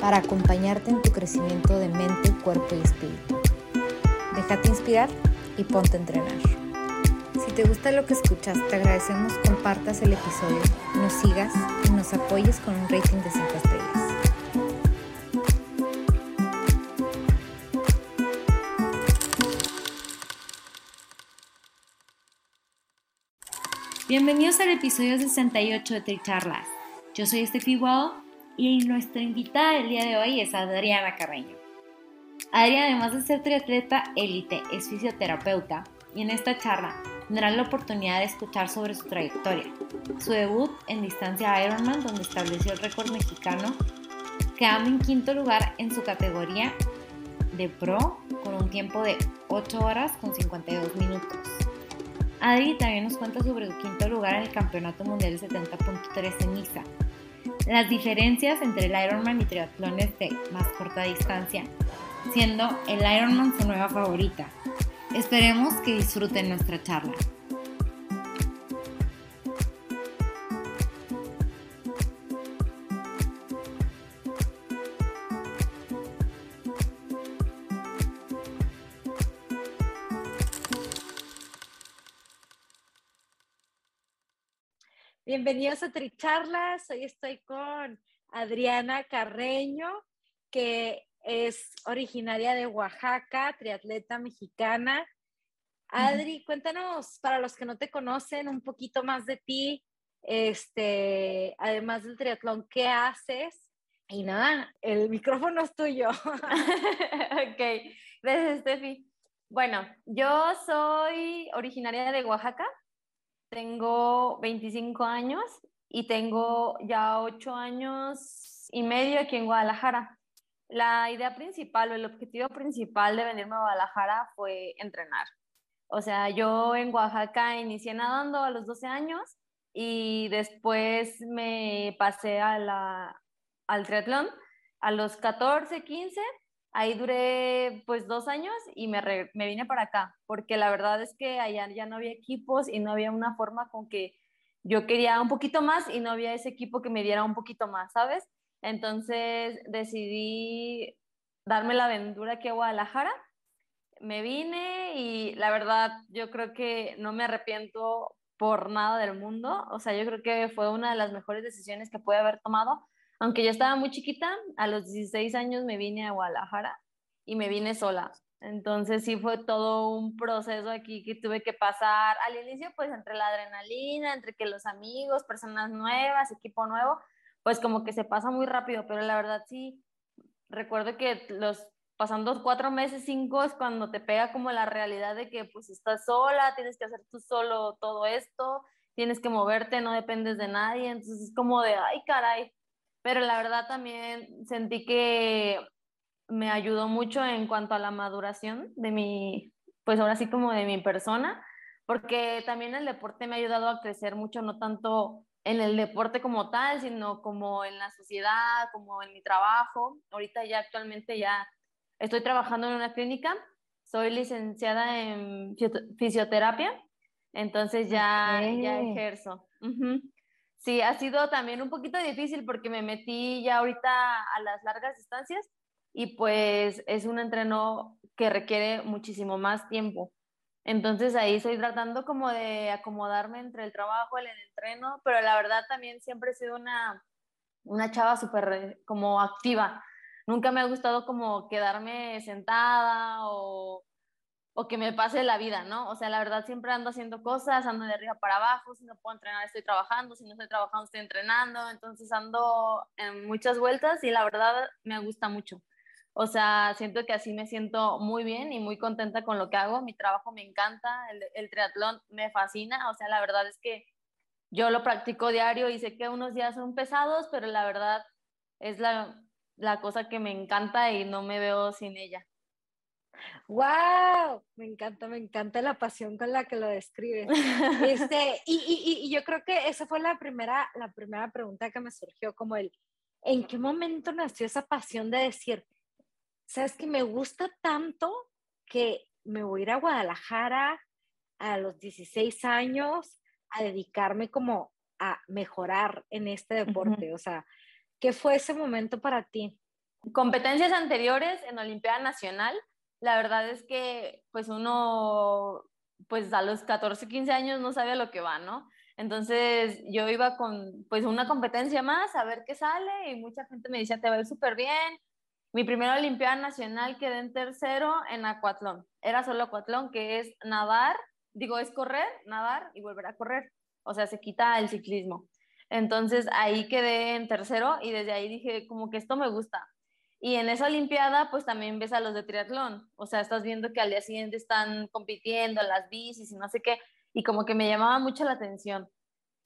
para acompañarte en tu crecimiento de mente, cuerpo y espíritu. Déjate inspirar y ponte a entrenar. Si te gusta lo que escuchas, te agradecemos compartas el episodio, nos sigas y nos apoyes con un rating de 5 estrellas. Bienvenidos al episodio 68 de Tricharlas. Yo soy Estefi Guado y nuestra invitada del día de hoy es Adriana Carreño. Adriana, además de ser triatleta élite, es fisioterapeuta y en esta charla tendrán la oportunidad de escuchar sobre su trayectoria, su debut en distancia Ironman, donde estableció el récord mexicano, quedando en quinto lugar en su categoría de pro con un tiempo de 8 horas con 52 minutos. Adri también nos cuenta sobre su quinto lugar en el Campeonato Mundial de 70.3 en Niza, las diferencias entre el Ironman y triatlones de más corta distancia, siendo el Ironman su nueva favorita. Esperemos que disfruten nuestra charla. Bienvenidos a Tricharlas. Hoy estoy con Adriana Carreño, que es originaria de Oaxaca, triatleta mexicana. Adri, cuéntanos, para los que no te conocen, un poquito más de ti, este, además del triatlón, ¿qué haces? Y nada, el micrófono es tuyo. ok, gracias, Steffi. Bueno, yo soy originaria de Oaxaca, tengo 25 años y tengo ya 8 años y medio aquí en Guadalajara. La idea principal o el objetivo principal de venirme a Guadalajara fue entrenar. O sea, yo en Oaxaca inicié nadando a los 12 años y después me pasé a la, al triatlón a los 14, 15 Ahí duré pues dos años y me, me vine para acá, porque la verdad es que allá ya no había equipos y no había una forma con que yo quería un poquito más y no había ese equipo que me diera un poquito más, ¿sabes? Entonces decidí darme la aventura aquí a Guadalajara. Me vine y la verdad yo creo que no me arrepiento por nada del mundo. O sea, yo creo que fue una de las mejores decisiones que pude haber tomado aunque yo estaba muy chiquita, a los 16 años me vine a Guadalajara y me vine sola. Entonces sí fue todo un proceso aquí que tuve que pasar. Al inicio, pues entre la adrenalina, entre que los amigos, personas nuevas, equipo nuevo, pues como que se pasa muy rápido, pero la verdad sí, recuerdo que los pasando cuatro meses, cinco, es cuando te pega como la realidad de que pues estás sola, tienes que hacer tú solo todo esto, tienes que moverte, no dependes de nadie, entonces es como de, ay caray, pero la verdad también sentí que me ayudó mucho en cuanto a la maduración de mi, pues ahora sí como de mi persona, porque también el deporte me ha ayudado a crecer mucho, no tanto en el deporte como tal, sino como en la sociedad, como en mi trabajo. Ahorita ya actualmente ya estoy trabajando en una clínica, soy licenciada en fisioterapia, entonces ya, ya ejerzo. Sí, ha sido también un poquito difícil porque me metí ya ahorita a las largas distancias y pues es un entreno que requiere muchísimo más tiempo. Entonces ahí estoy tratando como de acomodarme entre el trabajo el entreno, pero la verdad también siempre he sido una, una chava súper como activa. Nunca me ha gustado como quedarme sentada o o que me pase la vida, ¿no? O sea, la verdad siempre ando haciendo cosas, ando de arriba para abajo, si no puedo entrenar estoy trabajando, si no estoy trabajando estoy entrenando, entonces ando en muchas vueltas y la verdad me gusta mucho. O sea, siento que así me siento muy bien y muy contenta con lo que hago, mi trabajo me encanta, el, triatlón me fascina, o sea, la verdad es que yo lo practico diario y sé que unos días son pesados, pero la verdad es la, la cosa que me encanta y no me veo sin ella. ¡Wow! Me encanta, me encanta la pasión con la que lo describes. Este, y, y, y, yo creo que esa fue la primera, la primera pregunta que me surgió, como el, ¿en qué momento nació esa pasión de decir, sabes que me gusta tanto que me voy a ir a Guadalajara a los 16 años a dedicarme como a mejorar en este deporte? O sea, ¿qué fue ese momento para ti? Competencias anteriores en Olimpiada Nacional la verdad es que pues uno, pues a los 14, 15 años no sabe a lo que va, ¿no? Entonces yo iba con pues una competencia más a ver qué sale y mucha gente me decía, te va a ir súper bien. Mi primera Olimpiada Nacional quedé en tercero en acuatlón. Era solo acuatlón, que es nadar, digo, es correr, nadar y volver a correr. O sea, se quita el ciclismo. Entonces ahí quedé en tercero y desde ahí dije, como que esto me gusta. Y en esa Olimpiada, pues también ves a los de triatlón. O sea, estás viendo que al día siguiente están compitiendo las bicis y no sé qué. Y como que me llamaba mucho la atención.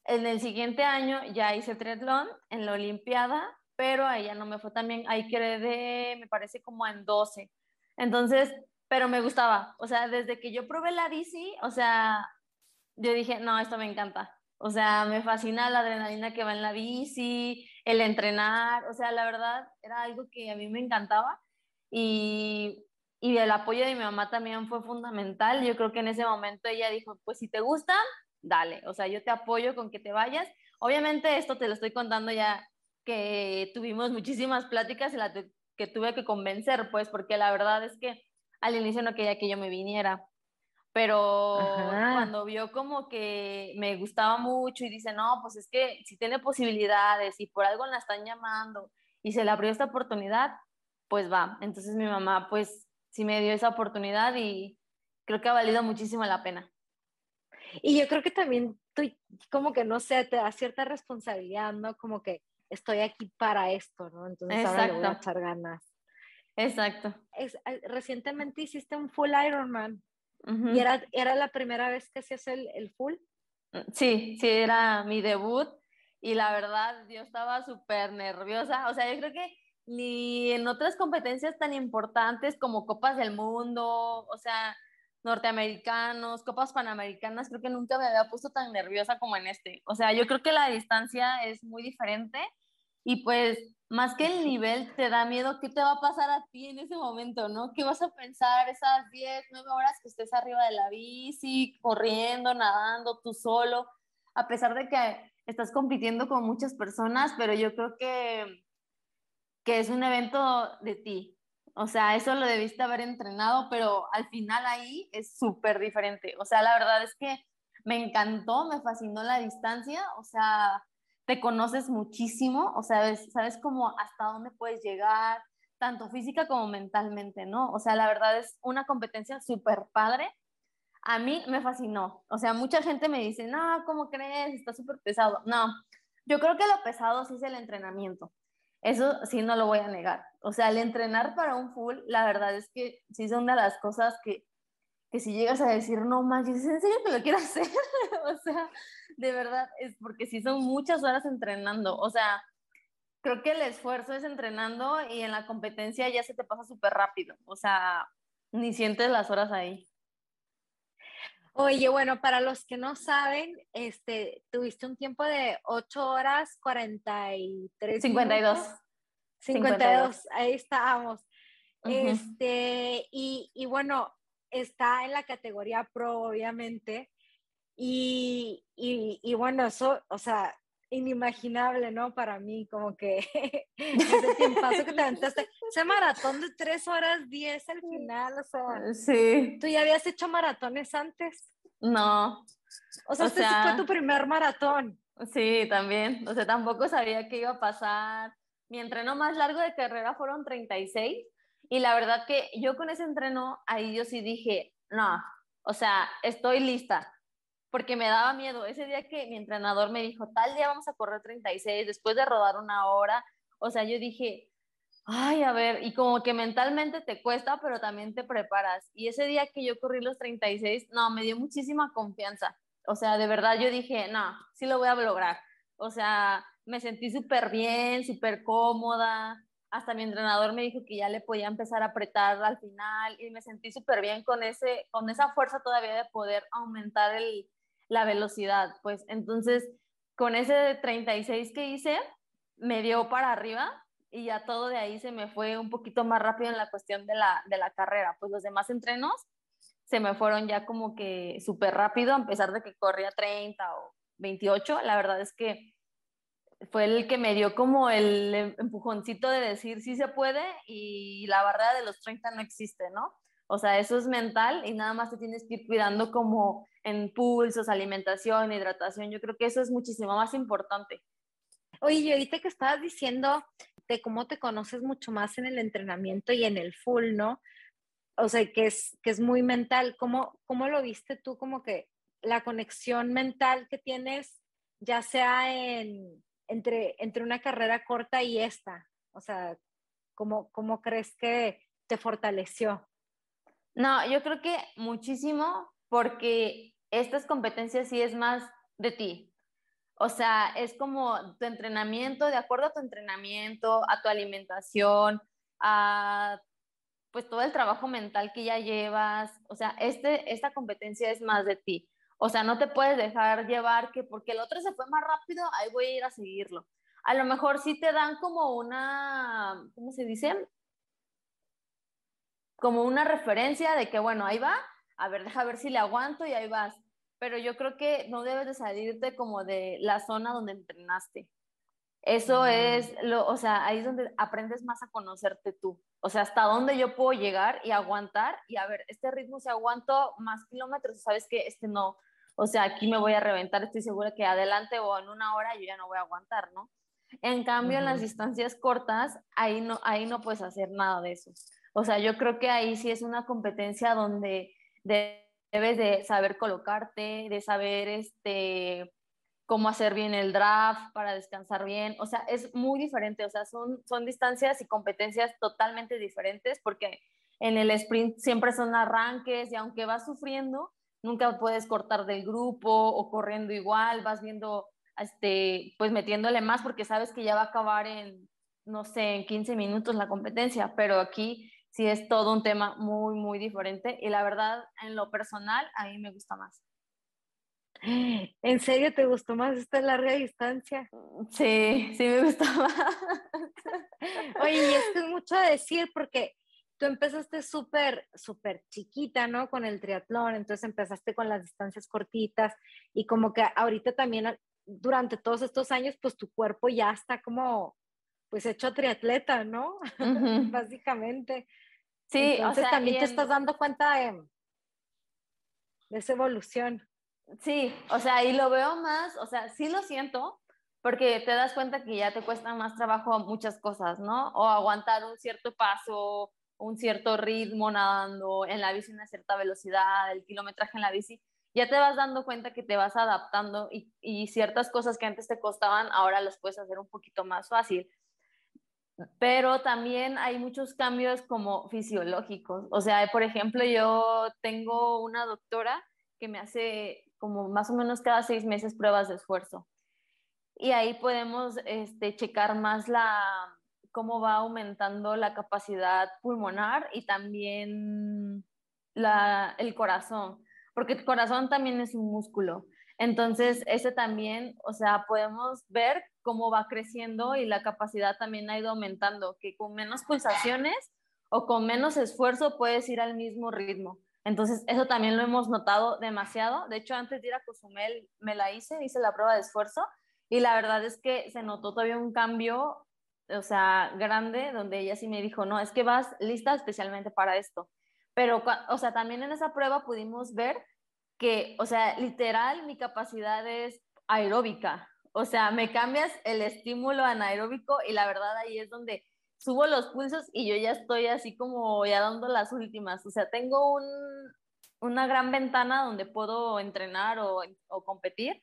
En el siguiente año ya hice triatlón en la Olimpiada, pero ahí ya no me fue tan bien. Ahí quedé, me parece, como en 12. Entonces, pero me gustaba. O sea, desde que yo probé la bici, o sea, yo dije, no, esto me encanta. O sea, me fascina la adrenalina que va en la bici, el entrenar, o sea, la verdad era algo que a mí me encantaba y, y el apoyo de mi mamá también fue fundamental. Yo creo que en ese momento ella dijo, pues si te gusta, dale, o sea, yo te apoyo con que te vayas. Obviamente esto te lo estoy contando ya que tuvimos muchísimas pláticas en las que tuve que convencer, pues, porque la verdad es que al inicio no quería que yo me viniera pero cuando vio como que me gustaba mucho y dice, no, pues es que si tiene posibilidades y por algo la están llamando y se le abrió esta oportunidad, pues va. Entonces mi mamá pues sí me dio esa oportunidad y creo que ha valido muchísimo la pena. Y yo creo que también tú, como que no sé, te da cierta responsabilidad, ¿no? Como que estoy aquí para esto, ¿no? Entonces Exacto. ahora le voy a echar ganas. Exacto. Es, eh, recientemente hiciste un full Ironman. ¿Y era, era la primera vez que hacías el, el full? Mm, sí, sí, era mi debut y la verdad yo estaba súper nerviosa. O sea, yo creo que ni en otras competencias tan importantes como Copas del Mundo, o sea, norteamericanos, Copas Panamericanas, creo que nunca me había puesto tan nerviosa como en este. O sea, yo creo que la distancia es muy diferente y pues más que el nivel, te da miedo qué te va a pasar a ti en ese momento, ¿no? ¿Qué vas a pensar esas 10, 9 horas que estés arriba de la bici, corriendo, nadando, tú solo, a pesar de que estás compitiendo con muchas personas, pero yo creo que, que es un evento de ti. O sea, eso lo debiste haber entrenado, pero al final ahí es súper diferente. O sea, la verdad es que me encantó, me fascinó la distancia, o sea, te conoces muchísimo, o sea, sabes, cómo hasta dónde puedes llegar, tanto física como mentalmente, ¿no? O sea, la verdad es una competencia súper padre. A mí me fascinó. O sea, mucha gente me dice, no, ¿cómo crees? Está súper pesado. No, yo creo que lo pesado sí es el entrenamiento. Eso sí no lo voy a negar. O sea, el entrenar para un full, la verdad es que sí es una de las cosas que, que si llegas a decir, no manches, ¿en serio que lo quiero hacer? o sea, de verdad, es porque sí son muchas horas entrenando. O sea, creo que el esfuerzo es entrenando y en la competencia ya se te pasa súper rápido. O sea, ni sientes las horas ahí. Oye, bueno, para los que no saben, este, tuviste un tiempo de 8 horas 43 52. 52, ahí estábamos. Este, y, y bueno, está en la categoría pro, obviamente. Y, y, y, bueno, eso, o sea, inimaginable, ¿no? Para mí, como que ese tiempo que te aventaste, ese maratón de 3 horas 10 al final, o sea, sí. ¿tú ya habías hecho maratones antes? No. O sea, este fue tu primer maratón. Sí, también, o sea, tampoco sabía qué iba a pasar. Mi entreno más largo de carrera fueron 36 y la verdad que yo con ese entreno, ahí yo sí dije, no, o sea, estoy lista porque me daba miedo. Ese día que mi entrenador me dijo, tal día vamos a correr 36, después de rodar una hora, o sea, yo dije, ay, a ver, y como que mentalmente te cuesta, pero también te preparas. Y ese día que yo corrí los 36, no, me dio muchísima confianza. O sea, de verdad yo dije, no, sí lo voy a lograr. O sea, me sentí súper bien, súper cómoda. Hasta mi entrenador me dijo que ya le podía empezar a apretar al final y me sentí súper bien con, ese, con esa fuerza todavía de poder aumentar el, la velocidad. Pues entonces, con ese 36 que hice, me dio para arriba y ya todo de ahí se me fue un poquito más rápido en la cuestión de la, de la carrera. Pues los demás entrenos se me fueron ya como que súper rápido, a pesar de que corría 30 o 28. La verdad es que fue el que me dio como el em, empujoncito de decir sí se puede y la barrera de los 30 no existe, ¿no? O sea, eso es mental y nada más te tienes que ir cuidando como en pulsos, alimentación, hidratación. Yo creo que eso es muchísimo más importante. Oye, y ahorita que estabas diciendo de cómo te conoces mucho más en el entrenamiento y en el full, ¿no? O sea, que es, que es muy mental. ¿Cómo, ¿Cómo lo viste tú como que la conexión mental que tienes, ya sea en, entre, entre una carrera corta y esta? O sea, ¿cómo, ¿cómo crees que te fortaleció? No, yo creo que muchísimo porque estas competencias sí es más de ti. O sea, es como tu entrenamiento, de acuerdo a tu entrenamiento, a tu alimentación, a pues todo el trabajo mental que ya llevas. O sea, este, esta competencia es más de ti. O sea, no te puedes dejar llevar que porque el otro se fue más rápido, ahí voy a ir a seguirlo. A lo mejor sí te dan como una, ¿cómo se dice? Como una referencia de que, bueno, ahí va, a ver, deja ver si le aguanto y ahí vas. Pero yo creo que no debes de salirte como de la zona donde entrenaste. Eso es, lo, o sea, ahí es donde aprendes más a conocerte tú. O sea, hasta dónde yo puedo llegar y aguantar y a ver, este ritmo se aguanto más kilómetros, sabes que este no, o sea, aquí me voy a reventar, estoy segura que adelante o en una hora yo ya no voy a aguantar, ¿no? En cambio, en las distancias cortas, ahí no, ahí no puedes hacer nada de eso. O sea, yo creo que ahí sí es una competencia donde debes de saber colocarte, de saber este, cómo hacer bien el draft para descansar bien. O sea, es muy diferente. O sea, son, son distancias y competencias totalmente diferentes porque en el sprint siempre son arranques y aunque vas sufriendo, nunca puedes cortar del grupo o corriendo igual, vas viendo, este, pues metiéndole más porque sabes que ya va a acabar en, no sé, en 15 minutos la competencia, pero aquí sí es todo un tema muy, muy diferente y la verdad, en lo personal, a mí me gusta más. ¿En serio te gustó más esta larga distancia? Sí, sí me gustó más. Oye, y esto es mucho a decir porque tú empezaste súper, súper chiquita, ¿no? Con el triatlón, entonces empezaste con las distancias cortitas y como que ahorita también durante todos estos años, pues tu cuerpo ya está como, pues hecho triatleta, ¿no? Básicamente. Sí, entonces o sea, también te estás dando cuenta de, de esa evolución. Sí, o sea, y lo veo más, o sea, sí lo siento, porque te das cuenta que ya te cuesta más trabajo muchas cosas, ¿no? O aguantar un cierto paso, un cierto ritmo nadando, en la bici una cierta velocidad, el kilometraje en la bici, ya te vas dando cuenta que te vas adaptando y, y ciertas cosas que antes te costaban, ahora las puedes hacer un poquito más fácil. Pero también hay muchos cambios como fisiológicos. O sea, por ejemplo, yo tengo una doctora que me hace como más o menos cada seis meses pruebas de esfuerzo. Y ahí podemos este, checar más la, cómo va aumentando la capacidad pulmonar y también la, el corazón, porque el corazón también es un músculo. Entonces, ese también, o sea, podemos ver cómo va creciendo y la capacidad también ha ido aumentando, que con menos pulsaciones o con menos esfuerzo puedes ir al mismo ritmo. Entonces, eso también lo hemos notado demasiado. De hecho, antes de ir a Cozumel me la hice, hice la prueba de esfuerzo y la verdad es que se notó todavía un cambio, o sea, grande, donde ella sí me dijo, no, es que vas lista especialmente para esto. Pero, o sea, también en esa prueba pudimos ver que, o sea, literal, mi capacidad es aeróbica. O sea, me cambias el estímulo anaeróbico y la verdad ahí es donde subo los pulsos y yo ya estoy así como ya dando las últimas. O sea, tengo un, una gran ventana donde puedo entrenar o, o, competir,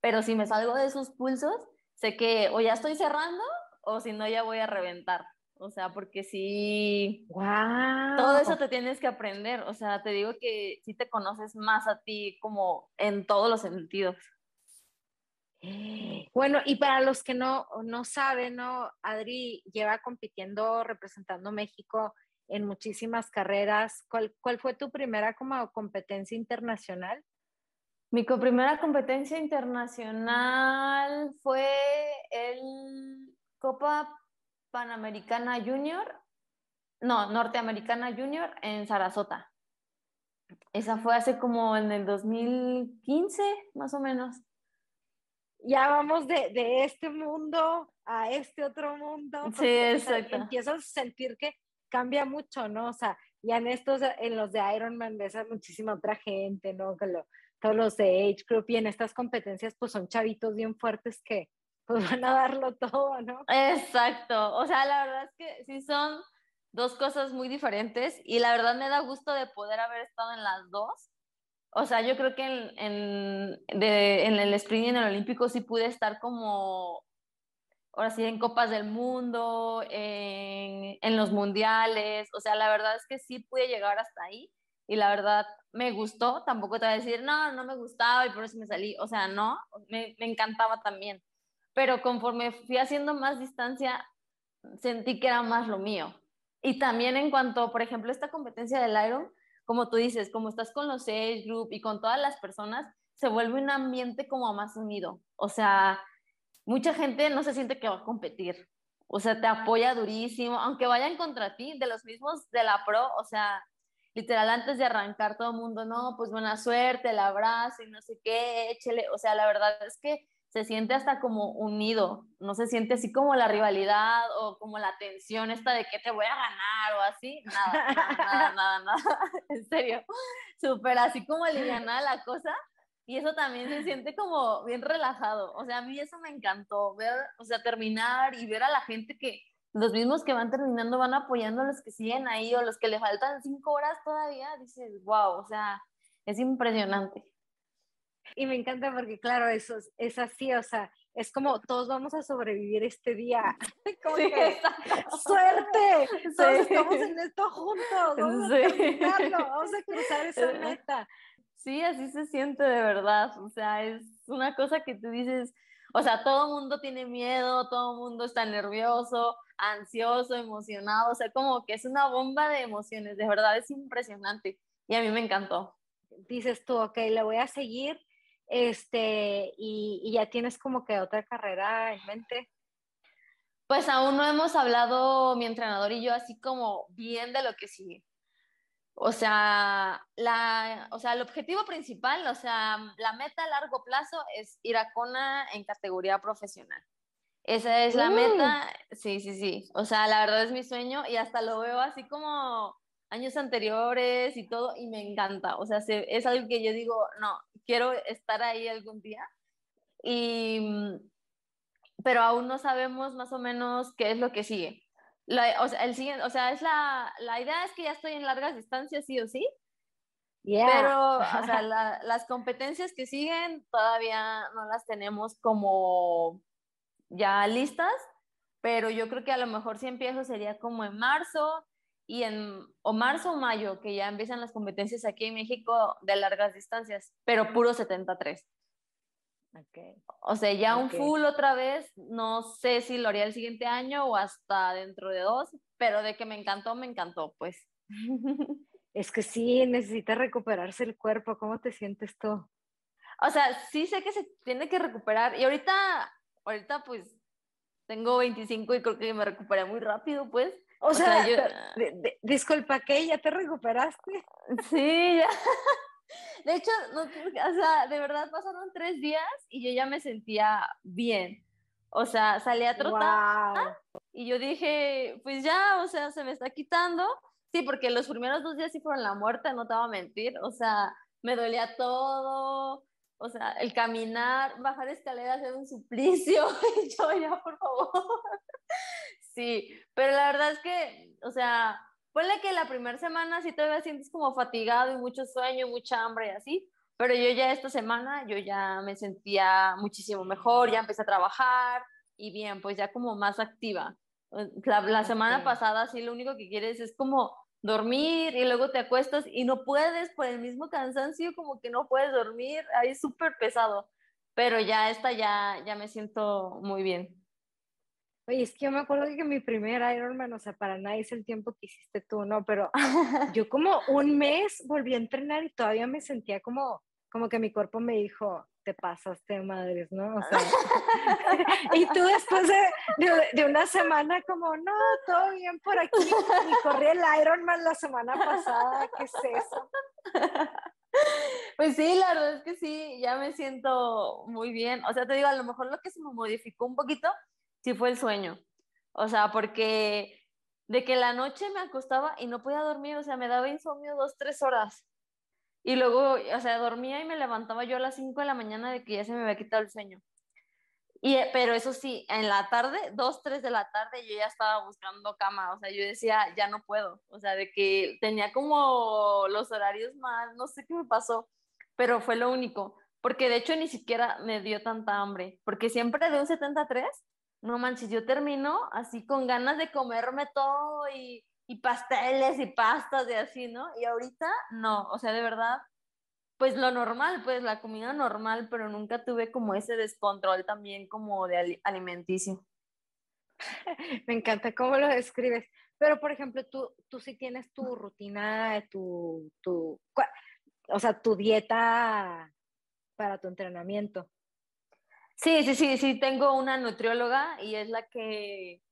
pero si me salgo de esos pulsos, sé que o ya estoy cerrando o si no ya voy a reventar. O sea, porque sí, wow. todo eso te tienes que aprender. O sea, te digo que sí te conoces más a ti como en todos los sentidos. Bueno, y para los que no, no saben, ¿no? Adri lleva compitiendo, representando México en muchísimas carreras. ¿Cuál, cuál fue tu primera como competencia internacional? Mi primera competencia internacional fue el Copa Panamericana Junior, no, Norteamericana Junior en Sarasota. Esa fue hace como en el 2015, más o menos. Ya vamos de, de este mundo a este otro mundo. Sí, exacto. empiezas a sentir que cambia mucho, ¿no? O sea, ya en estos, en los de Ironman ves a muchísima otra gente, ¿no? Que lo, todos los de Age Group y en estas competencias pues son chavitos bien fuertes que pues van a darlo todo, ¿no? Exacto, o sea, la verdad es que sí son dos cosas muy diferentes y la verdad me da gusto de poder haber estado en las dos. O sea, yo creo que en, en, en el sprint y en el olímpico sí pude estar como, ahora sí, en Copas del Mundo, en, en los mundiales, o sea, la verdad es que sí pude llegar hasta ahí y la verdad me gustó, tampoco te voy a decir, no, no me gustaba y por eso me salí, o sea, no, me, me encantaba también, pero conforme fui haciendo más distancia, sentí que era más lo mío. Y también en cuanto, por ejemplo, esta competencia del Iron, como tú dices, como estás con los age group y con todas las personas, se vuelve un ambiente como más unido. O sea, mucha gente no se siente que va a competir. O sea, te apoya durísimo, aunque vayan contra ti, de los mismos de la pro, o sea, literal antes de arrancar todo el mundo, no, pues buena suerte, el abrazo y no sé qué, échele, o sea, la verdad es que se siente hasta como unido, no se siente así como la rivalidad o como la tensión esta de que te voy a ganar o así, nada, nada, nada, nada, en serio, súper así como alivianada la cosa y eso también se siente como bien relajado, o sea, a mí eso me encantó, ver, o sea, terminar y ver a la gente que los mismos que van terminando van apoyando a los que siguen ahí o los que le faltan cinco horas todavía, dices, wow, o sea, es impresionante. Y me encanta porque, claro, eso es, así, o sea, es como todos vamos a sobrevivir este día. Como que, ¡Suerte! Todos estamos en esto juntos, vamos a terminarlo, vamos a cruzar esa meta. Sí, así se siente de verdad, o sea, es una cosa que tú dices, o sea, todo el mundo tiene miedo, todo el mundo está nervioso, ansioso, emocionado, o sea, como que es una bomba de emociones, de verdad es impresionante y a mí me encantó. Dices tú, ok, le voy a seguir, este, y, y ya tienes como que otra carrera en mente. Pues aún no hemos hablado mi entrenador y yo así como bien de lo que sigue. O sea, la, o sea, el objetivo principal, o sea, la meta a largo plazo es ir a Kona en categoría profesional. Esa es la meta, mm. sí, sí, sí. O sea, la verdad es mi sueño y hasta lo veo así como años anteriores y todo y me encanta. O sea, es algo que yo digo, no, quiero estar ahí algún día. Y, mm, pero aún no sabemos más o menos qué es lo que sigue o sea, el siguiente, o sea, es la, la idea es que ya estoy en largas distancias, sí o sí. Pero, o sea, las competencias que siguen todavía no las tenemos como ya listas, pero yo creo que a lo mejor si empiezo sería como en marzo y en o marzo o mayo que ya empiezan las competencias aquí en México de largas distancias, pero puro 73. O sea, ya un full otra vez, no sé si lo haría el siguiente año o hasta dentro de dos, pero de que me encantó, me encantó, pues. Es que sí, necesita recuperarse el cuerpo, ¿cómo te sientes tú? O sea, sí sé que se tiene que recuperar y ahorita, ahorita pues tengo 25 y creo que me recuperé muy rápido, pues. O, sea, yo... disculpa, ¿qué? ¿Ya te recuperaste? Sí, ya. De hecho, no, o sea, de verdad pasaron tres días y yo ya me sentía bien. O sea, salí a trotar y yo dije, pues ya, o sea, se me está quitando. Sí, porque los primeros dos días sí fueron la muerte, no te voy a mentir. O sea, me dolía todo. O sea, el caminar, bajar escaleras era un suplicio. y yo ya, por favor. sí, pero la verdad es que, o sea, Ponle que la primera semana sí todavía sientes como fatigado y mucho sueño, mucha hambre y así, pero yo ya esta semana yo ya me sentía muchísimo mejor, ya empecé a trabajar y bien, pues ya como más activa. La, semana pasada sí lo único que quieres es como dormir y luego te acuestas y no puedes por el mismo cansancio como que no puedes dormir, ahí es súper pesado. pero ya esta ya, ya me siento muy bien. Oye, es que yo me acuerdo que mi primer Ironman, o sea, para nada es el tiempo que hiciste tú, ¿no? Pero yo como un mes volví a entrenar y todavía me sentía como, como que mi cuerpo me dijo, te pasaste madres, ¿no? O sea, y tú después de, de, una semana como, no, todo bien por aquí, y corrí el Ironman la semana pasada, ¿qué es eso? Pues sí, la verdad es que sí, ya me siento muy bien. O sea, te digo, a lo mejor lo que se me modificó un poquito sí fue el sueño. O sea, porque de que la noche me acostaba y no podía dormir, o sea, me daba insomnio dos, tres horas. Y luego, o sea, dormía y me levantaba yo a las cinco de la mañana de que ya se me había quitado el sueño. Y, eh, pero eso sí, en la tarde, dos, tres de la tarde, yo ya estaba buscando cama, o sea, yo decía, ya no puedo, o sea, de que tenía como los horarios mal, no sé qué me pasó, pero fue lo único, porque de hecho ni siquiera me dio tanta hambre, porque siempre de un 73 no manches, yo termino así con ganas de comerme todo y, y pasteles y pastas y así, ¿no? Y ahorita no, o sea, de verdad, pues lo normal, pues la comida normal, pero nunca tuve como ese descontrol también como de alimenticio. Me encanta cómo lo describes. Pero, por ejemplo, tú, tú sí tienes tu rutina, tu, tu, o sea, tu dieta para tu entrenamiento. Sí, sí, sí, sí, tengo una nutrióloga y es la que,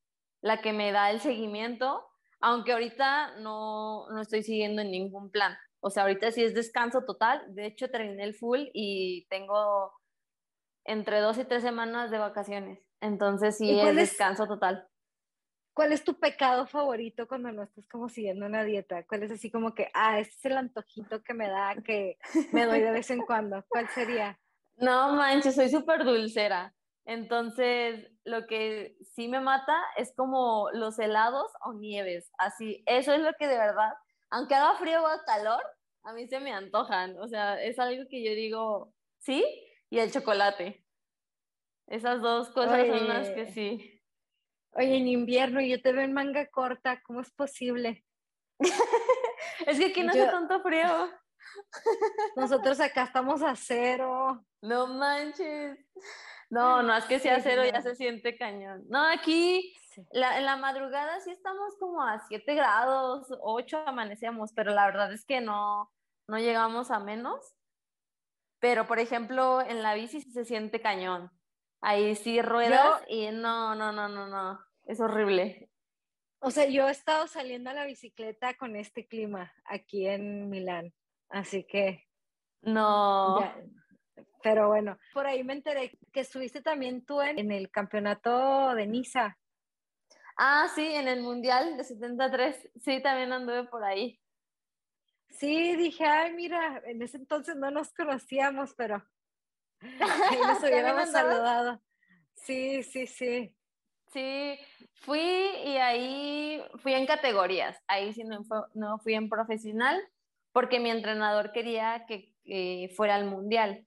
la que me da el seguimiento, aunque ahorita no, no estoy siguiendo en ningún plan. O sea, ahorita sí es descanso total. De hecho, terminé el full y tengo entre dos y tres semanas de vacaciones. Entonces sí es, descanso total. ¿Cuál es tu pecado favorito cuando no estás como siguiendo una dieta? ¿Cuál es así como que, ah, este es el antojito que me da, que me doy de vez en cuando? ¿Cuál sería? No manches, soy súper dulcera. Entonces, lo que sí me mata es como los helados o nieves. Así, eso es lo que de verdad, aunque haga frío o calor, a mí se me antojan. O sea, es algo que yo digo, sí, y el chocolate. Esas dos cosas son las que sí. Oye, en invierno yo te veo en manga corta, ¿cómo es posible? es que aquí no hace tanto frío. Nosotros acá estamos a cero. No manches. No, no, es que si a cero ya se siente cañón. No, aquí en la madrugada sí estamos como a 7 grados, 8 amanecemos, pero la verdad es que no, no llegamos a menos. Pero, por ejemplo, en la bici sí se siente cañón. Ahí sí ruedas y no, no, no, no, no. Es horrible. O sea, yo he estado saliendo a la bicicleta con este clima aquí en Milán. Así que. No. pero bueno, por ahí me enteré que estuviste también tú en, el campeonato de Niza. Ah, sí, en el Mundial de 73. Sí, también anduve por ahí. Sí, dije, ay, mira, en ese entonces no nos conocíamos, pero ahí nos hubiéramos saludado. Sí, sí, sí. Sí, fui y ahí fui en categorías. Ahí sí no, no fui en profesional, porque mi entrenador quería que, fuera al mundial,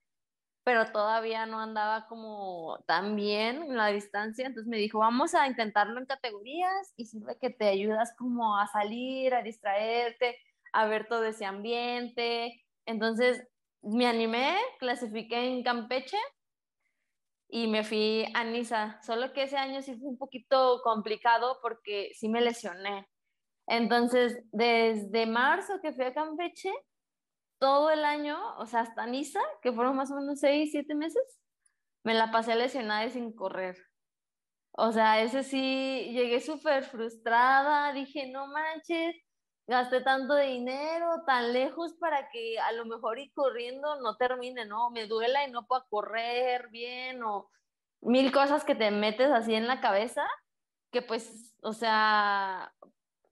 pero todavía no andaba como tan bien en la distancia, entonces me dijo, vamos a intentarlo en categorías y sirve que te ayudas como a salir, a distraerte, a ver todo ese ambiente. Entonces me animé, clasifiqué en Campeche y me fui a Niza, solo que ese año sí fue un poquito complicado porque sí me lesioné. Entonces, desde marzo que fui a Campeche, todo el año, o sea, hasta Niza, que fueron más o menos seis, siete meses, me la pasé lesionada y sin correr. O sea, ese sí, llegué súper frustrada, dije, no manches, gasté tanto dinero tan lejos para que a lo mejor ir corriendo no termine, ¿no? Me duela y no puedo correr bien o mil cosas que te metes así en la cabeza que pues, o sea,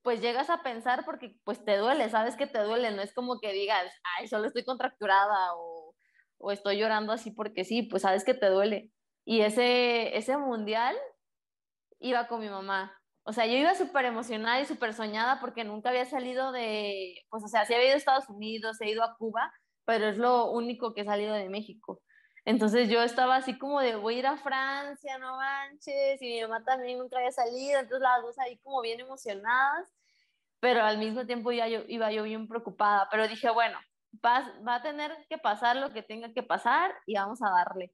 pues llegas a pensar porque pues te duele, sabes que te duele, no es como que digas, ay, solo estoy contracturada o, o estoy llorando así porque sí, pues sabes que te duele. Y ese, ese mundial iba con mi mamá. O sea, yo iba súper emocionada y súper soñada porque nunca había salido de, pues o sea, sí había ido a Estados Unidos, he ido a Cuba, pero es lo único que he salido de México. Entonces yo estaba así como de voy a ir a Francia, no manches, y mi mamá también nunca había salido, entonces las dos ahí como bien emocionadas pero al mismo tiempo ya yo, iba yo bien preocupada, pero dije, bueno, va, va a tener que pasar lo que tenga que pasar y vamos a darle.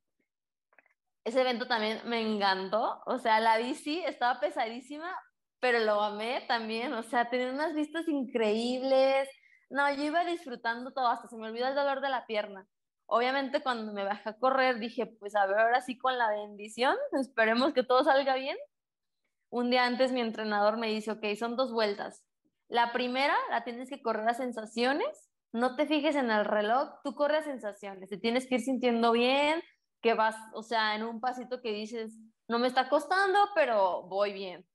ese evento también me encantó. O sea, la bici estaba pesadísima, pero lo amé también. O sea, tenía unas vistas increíbles. No, yo iba disfrutando todo, hasta se me olvidó el dolor de la pierna. Obviamente cuando me bajé a correr dije, pues a ver, ahora sí con la bendición, esperemos que todo salga bien. Un día antes mi entrenador me dice, ok, son dos vueltas. La primera la tienes que correr a sensaciones, no te fijes en el reloj, tú corres a sensaciones, te tienes que ir sintiendo bien, que vas, o sea, en un pasito que dices, no me está costando, pero voy bien.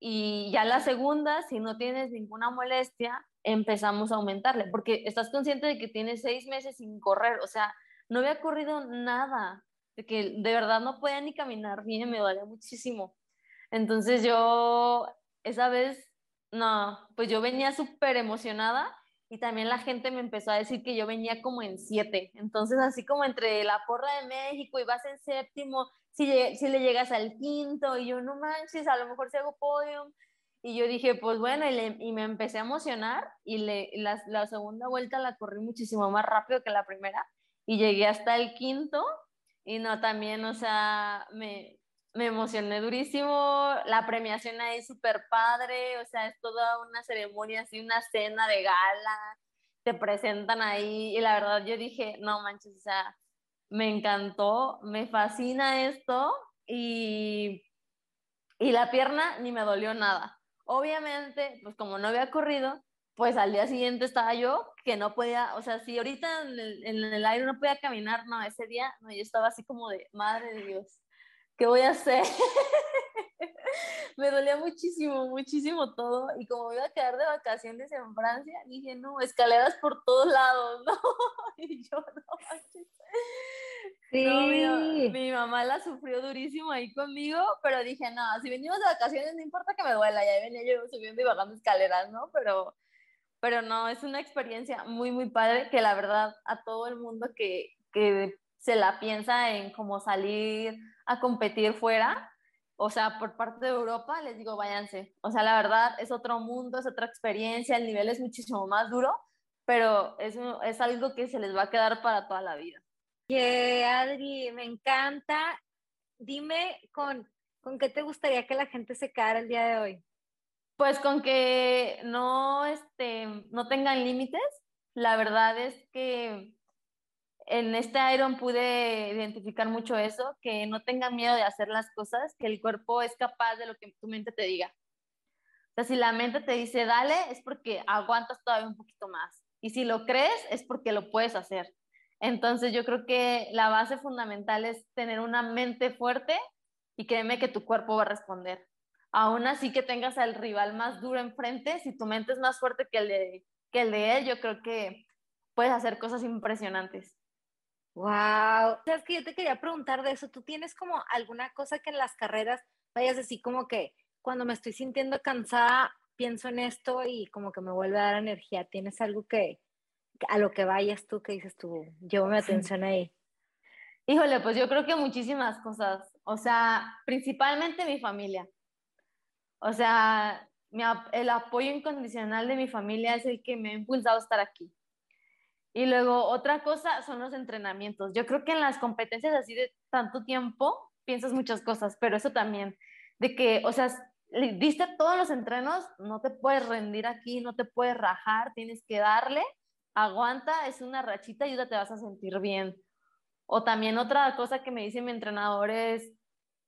Y ya la segunda, si no tienes ninguna molestia, empezamos a aumentarle, porque estás consciente de que tienes seis meses sin correr, o sea, no había corrido nada, de que de verdad no podía ni caminar bien, me dolía muchísimo. Entonces yo, esa vez, no, pues yo venía súper emocionada y también la gente me empezó a decir que yo venía como en siete. Entonces, así como entre la porra de México y vas en séptimo, si, si le llegas al quinto, y yo no manches, a lo mejor si hago podium. Y yo dije, pues bueno, y, me empecé a emocionar y le, la, la, segunda vuelta la corrí muchísimo más rápido que la primera y llegué hasta el quinto y no, también, o sea, me, me emocioné durísimo, la premiación ahí súper padre, o sea, es toda una ceremonia, así una cena de gala, te presentan ahí y la verdad yo dije, no manches, o sea, me encantó, me fascina esto y, y la pierna ni me dolió nada. Obviamente, pues como no había corrido, pues al día siguiente estaba yo que no podía, o sea, si ahorita en el, en el aire no podía caminar, no, ese día, no, yo estaba así como de, madre de Dios, ¿qué voy a hacer? me dolía muchísimo, muchísimo todo. Y como iba a quedar de vacaciones en Francia, dije, no, escaleras por todos lados, ¿no? y yo, no, Sí. mi, mi, mamá la sufrió durísimo ahí conmigo, pero dije, no, si venimos de vacaciones, no importa que me duela, ya venía yo subiendo y bajando escaleras, ¿no? Pero, pero no, es una experiencia muy, muy padre que la verdad a todo el mundo que, que se la piensa en cómo salir a competir fuera, o sea, por parte de Europa, les digo, váyanse. O sea, la verdad es otro mundo, es otra experiencia, el nivel es muchísimo más duro, pero es, es algo que se les va a quedar para toda la vida. Yeah, Adri, me encanta. Dime con, con qué te gustaría que la gente se quedara el día de hoy. Pues con que no, este, no tengan límites. La verdad es que en este Iron pude identificar mucho eso, que no tengan miedo de hacer las cosas, que el cuerpo es capaz de lo que tu mente te diga. O sea, si la mente te dice dale, es porque aguantas todavía un poquito más. Y si lo crees, es porque lo puedes hacer. Entonces yo creo que la base fundamental es tener una mente fuerte y créeme que tu cuerpo va a responder. Aún así que tengas al rival más duro enfrente, si tu mente es más fuerte que el de, que el de él, yo creo que puedes hacer cosas impresionantes. Wow. Sabes que yo te quería preguntar de eso. ¿Tú tienes como alguna cosa que en las carreras vayas así como que cuando me estoy sintiendo cansada pienso en esto y como que me vuelve a dar energía? ¿Tienes algo que a lo que vayas tú que dices tú, llevo mi atención ahí? Híjole, pues yo creo que muchísimas cosas. O sea, principalmente mi familia. O sea, el apoyo incondicional de mi familia es el que me ha impulsado a estar aquí. Y luego otra cosa son los entrenamientos. Yo creo que en las competencias así de tanto tiempo piensas muchas cosas, pero eso también, de que, o sea, diste todos los entrenos, no te puedes rendir aquí, no te puedes rajar, tienes que darle, aguanta, es una rachita y ya te vas a sentir bien. O también otra cosa que me dice mi entrenador es,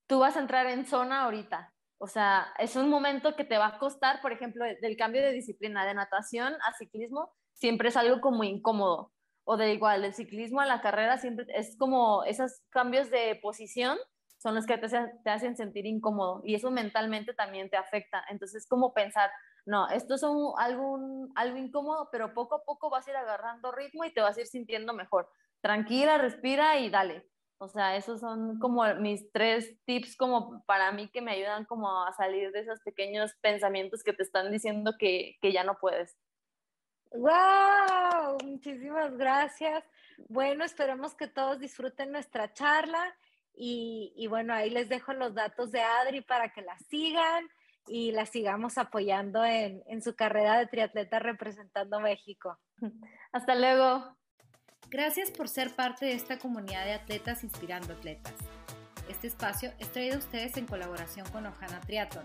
tú vas a entrar en zona ahorita. O sea, es un momento que te va a costar, por ejemplo, del cambio de disciplina de natación a ciclismo, siempre es algo como incómodo. O de igual, el ciclismo a la carrera siempre es como esos cambios de posición son los que te, te hacen sentir incómodo y eso mentalmente también te afecta. Entonces, es como pensar, no, esto es algo, algo incómodo, pero poco a poco vas a ir agarrando ritmo y te vas a ir sintiendo mejor. Tranquila, respira y dale. O sea, esos son como mis tres tips como para mí que me ayudan como a salir de esos pequeños pensamientos que te están diciendo que, que ya no puedes. ¡Wow! Muchísimas gracias. Bueno, esperemos que todos disfruten nuestra charla y, y, bueno, ahí les dejo los datos de Adri para que la sigan y la sigamos apoyando en, en su carrera de triatleta representando México. Hasta luego. Gracias por ser parte de esta comunidad de atletas inspirando atletas. Este espacio es traído a ustedes en colaboración con Ojana Triathlon,